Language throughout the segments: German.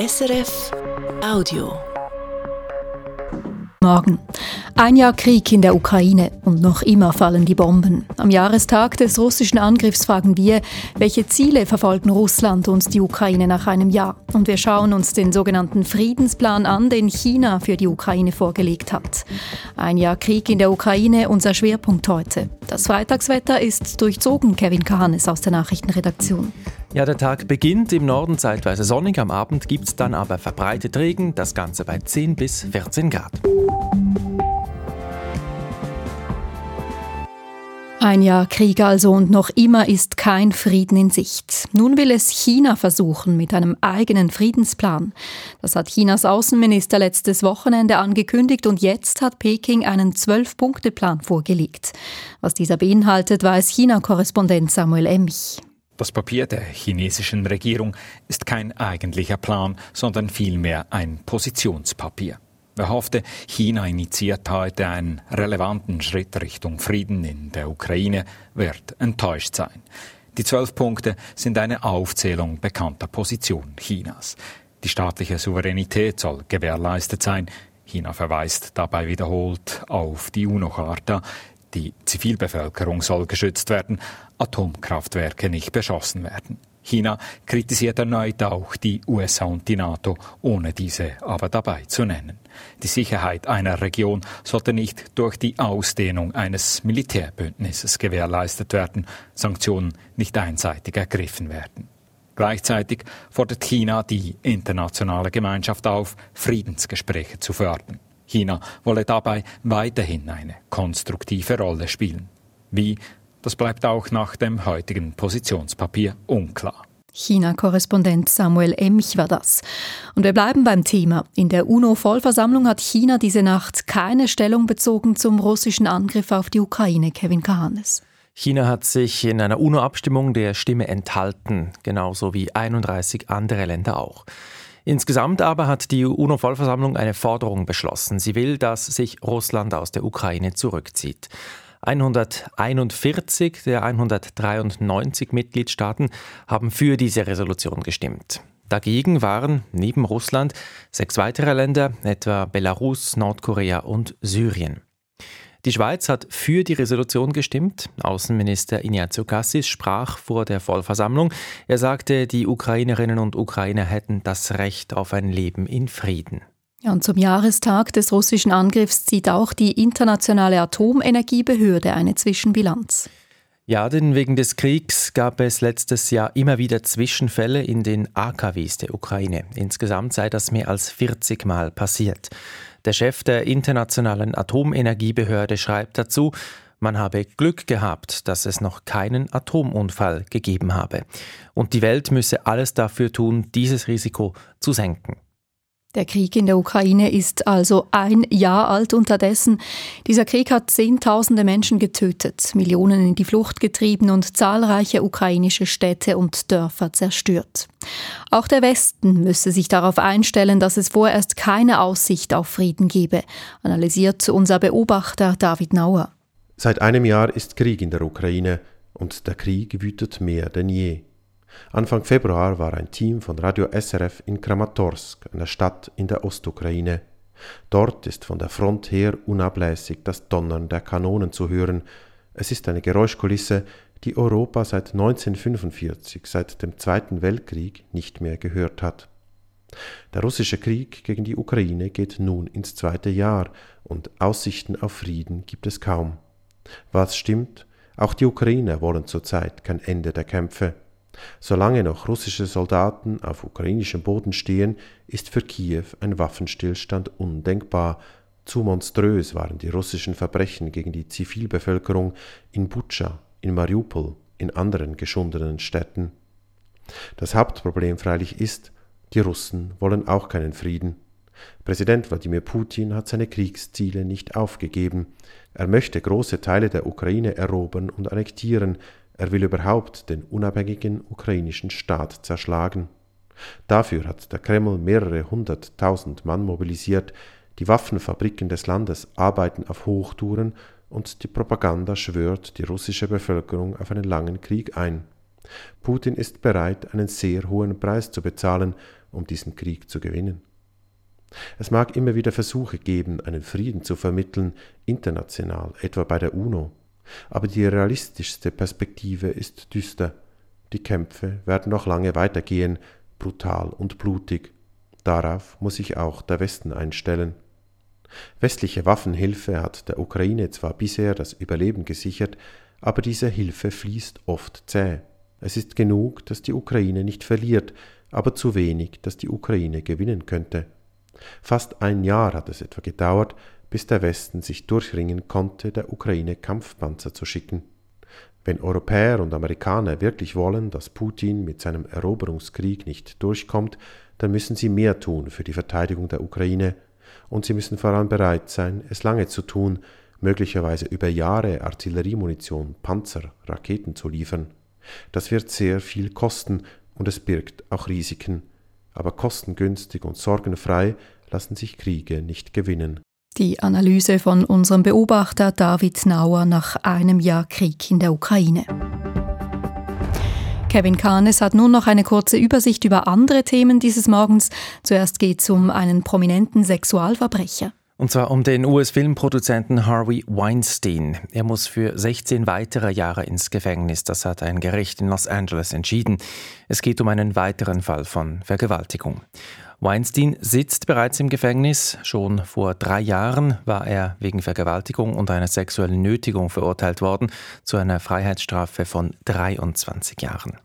SRF Audio. Morgen. Ein Jahr Krieg in der Ukraine und noch immer fallen die Bomben. Am Jahrestag des russischen Angriffs fragen wir, welche Ziele verfolgen Russland und die Ukraine nach einem Jahr. Und wir schauen uns den sogenannten Friedensplan an, den China für die Ukraine vorgelegt hat. Ein Jahr Krieg in der Ukraine, unser Schwerpunkt heute. Das Freitagswetter ist durchzogen, Kevin Kahanes aus der Nachrichtenredaktion. Ja, der Tag beginnt im Norden zeitweise sonnig, am Abend gibt es dann aber verbreitet Regen, das Ganze bei 10 bis 14 Grad. Ein Jahr Krieg also und noch immer ist kein Frieden in Sicht. Nun will es China versuchen mit einem eigenen Friedensplan. Das hat Chinas Außenminister letztes Wochenende angekündigt und jetzt hat Peking einen Zwölf-Punkte-Plan vorgelegt. Was dieser beinhaltet, weiß China-Korrespondent Samuel Emmich. Das Papier der chinesischen Regierung ist kein eigentlicher Plan, sondern vielmehr ein Positionspapier. Wer hoffte, China initiiert heute einen relevanten Schritt Richtung Frieden in der Ukraine, wird enttäuscht sein. Die zwölf Punkte sind eine Aufzählung bekannter Positionen Chinas. Die staatliche Souveränität soll gewährleistet sein. China verweist dabei wiederholt auf die UNO-Charta. Die Zivilbevölkerung soll geschützt werden, Atomkraftwerke nicht beschossen werden. China kritisiert erneut auch die USA und die NATO, ohne diese aber dabei zu nennen. Die Sicherheit einer Region sollte nicht durch die Ausdehnung eines Militärbündnisses gewährleistet werden, Sanktionen nicht einseitig ergriffen werden. Gleichzeitig fordert China die internationale Gemeinschaft auf, Friedensgespräche zu fördern. China wolle dabei weiterhin eine konstruktive Rolle spielen. Wie, das bleibt auch nach dem heutigen Positionspapier unklar. China-Korrespondent Samuel Emch war das. Und wir bleiben beim Thema. In der UNO-Vollversammlung hat China diese Nacht keine Stellung bezogen zum russischen Angriff auf die Ukraine, Kevin Kahanes. China hat sich in einer UNO-Abstimmung der Stimme enthalten, genauso wie 31 andere Länder auch. Insgesamt aber hat die UNO-Vollversammlung eine Forderung beschlossen. Sie will, dass sich Russland aus der Ukraine zurückzieht. 141 der 193 Mitgliedstaaten haben für diese Resolution gestimmt. Dagegen waren neben Russland sechs weitere Länder, etwa Belarus, Nordkorea und Syrien. Die Schweiz hat für die Resolution gestimmt. Außenminister Ignazio Cassis sprach vor der Vollversammlung. Er sagte, die Ukrainerinnen und Ukrainer hätten das Recht auf ein Leben in Frieden. Ja, und zum Jahrestag des russischen Angriffs zieht auch die Internationale Atomenergiebehörde eine Zwischenbilanz. Ja, denn wegen des Kriegs gab es letztes Jahr immer wieder Zwischenfälle in den AKWs der Ukraine. Insgesamt sei das mehr als 40 Mal passiert. Der Chef der Internationalen Atomenergiebehörde schreibt dazu, man habe Glück gehabt, dass es noch keinen Atomunfall gegeben habe. Und die Welt müsse alles dafür tun, dieses Risiko zu senken. Der Krieg in der Ukraine ist also ein Jahr alt unterdessen. Dieser Krieg hat Zehntausende Menschen getötet, Millionen in die Flucht getrieben und zahlreiche ukrainische Städte und Dörfer zerstört. Auch der Westen müsse sich darauf einstellen, dass es vorerst keine Aussicht auf Frieden gebe, analysiert unser Beobachter David Nauer. Seit einem Jahr ist Krieg in der Ukraine und der Krieg wütet mehr denn je. Anfang Februar war ein Team von Radio SRF in Kramatorsk, einer Stadt in der Ostukraine. Dort ist von der Front her unablässig das Donnern der Kanonen zu hören. Es ist eine Geräuschkulisse, die Europa seit 1945, seit dem Zweiten Weltkrieg, nicht mehr gehört hat. Der russische Krieg gegen die Ukraine geht nun ins zweite Jahr und Aussichten auf Frieden gibt es kaum. Was stimmt? Auch die Ukrainer wollen zurzeit kein Ende der Kämpfe. Solange noch russische Soldaten auf ukrainischem Boden stehen, ist für Kiew ein Waffenstillstand undenkbar. Zu monströs waren die russischen Verbrechen gegen die Zivilbevölkerung in Butscha, in Mariupol, in anderen geschundenen Städten. Das Hauptproblem freilich ist, die Russen wollen auch keinen Frieden. Präsident Wladimir Putin hat seine Kriegsziele nicht aufgegeben. Er möchte große Teile der Ukraine erobern und annektieren, er will überhaupt den unabhängigen ukrainischen Staat zerschlagen. Dafür hat der Kreml mehrere hunderttausend Mann mobilisiert, die Waffenfabriken des Landes arbeiten auf Hochtouren und die Propaganda schwört die russische Bevölkerung auf einen langen Krieg ein. Putin ist bereit, einen sehr hohen Preis zu bezahlen, um diesen Krieg zu gewinnen. Es mag immer wieder Versuche geben, einen Frieden zu vermitteln, international, etwa bei der UNO, aber die realistischste Perspektive ist düster. Die Kämpfe werden noch lange weitergehen, brutal und blutig. Darauf muss sich auch der Westen einstellen. Westliche Waffenhilfe hat der Ukraine zwar bisher das Überleben gesichert, aber diese Hilfe fließt oft zäh. Es ist genug, dass die Ukraine nicht verliert, aber zu wenig, dass die Ukraine gewinnen könnte. Fast ein Jahr hat es etwa gedauert, bis der Westen sich durchringen konnte, der Ukraine Kampfpanzer zu schicken. Wenn Europäer und Amerikaner wirklich wollen, dass Putin mit seinem Eroberungskrieg nicht durchkommt, dann müssen sie mehr tun für die Verteidigung der Ukraine, und sie müssen vor allem bereit sein, es lange zu tun, möglicherweise über Jahre Artilleriemunition, Panzer, Raketen zu liefern. Das wird sehr viel kosten und es birgt auch Risiken, aber kostengünstig und sorgenfrei lassen sich Kriege nicht gewinnen. Die Analyse von unserem Beobachter David Nauer nach einem Jahr Krieg in der Ukraine. Kevin Kahnes hat nun noch eine kurze Übersicht über andere Themen dieses Morgens. Zuerst geht es um einen prominenten Sexualverbrecher. Und zwar um den US-Filmproduzenten Harvey Weinstein. Er muss für 16 weitere Jahre ins Gefängnis. Das hat ein Gericht in Los Angeles entschieden. Es geht um einen weiteren Fall von Vergewaltigung. Weinstein sitzt bereits im Gefängnis. Schon vor drei Jahren war er wegen Vergewaltigung und einer sexuellen Nötigung verurteilt worden zu einer Freiheitsstrafe von 23 Jahren.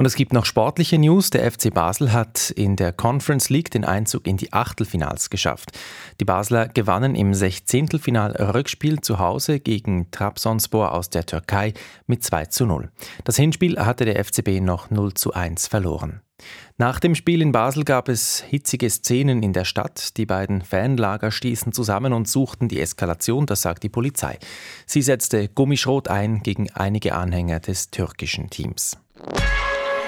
Und es gibt noch sportliche News. Der FC Basel hat in der Conference League den Einzug in die Achtelfinals geschafft. Die Basler gewannen im Sechzehntelfinal Rückspiel zu Hause gegen Trabzonspor aus der Türkei mit 2 zu 0. Das Hinspiel hatte der FCB noch 0 zu 1 verloren. Nach dem Spiel in Basel gab es hitzige Szenen in der Stadt. Die beiden Fanlager stießen zusammen und suchten die Eskalation, das sagt die Polizei. Sie setzte Gummischrot ein gegen einige Anhänger des türkischen Teams.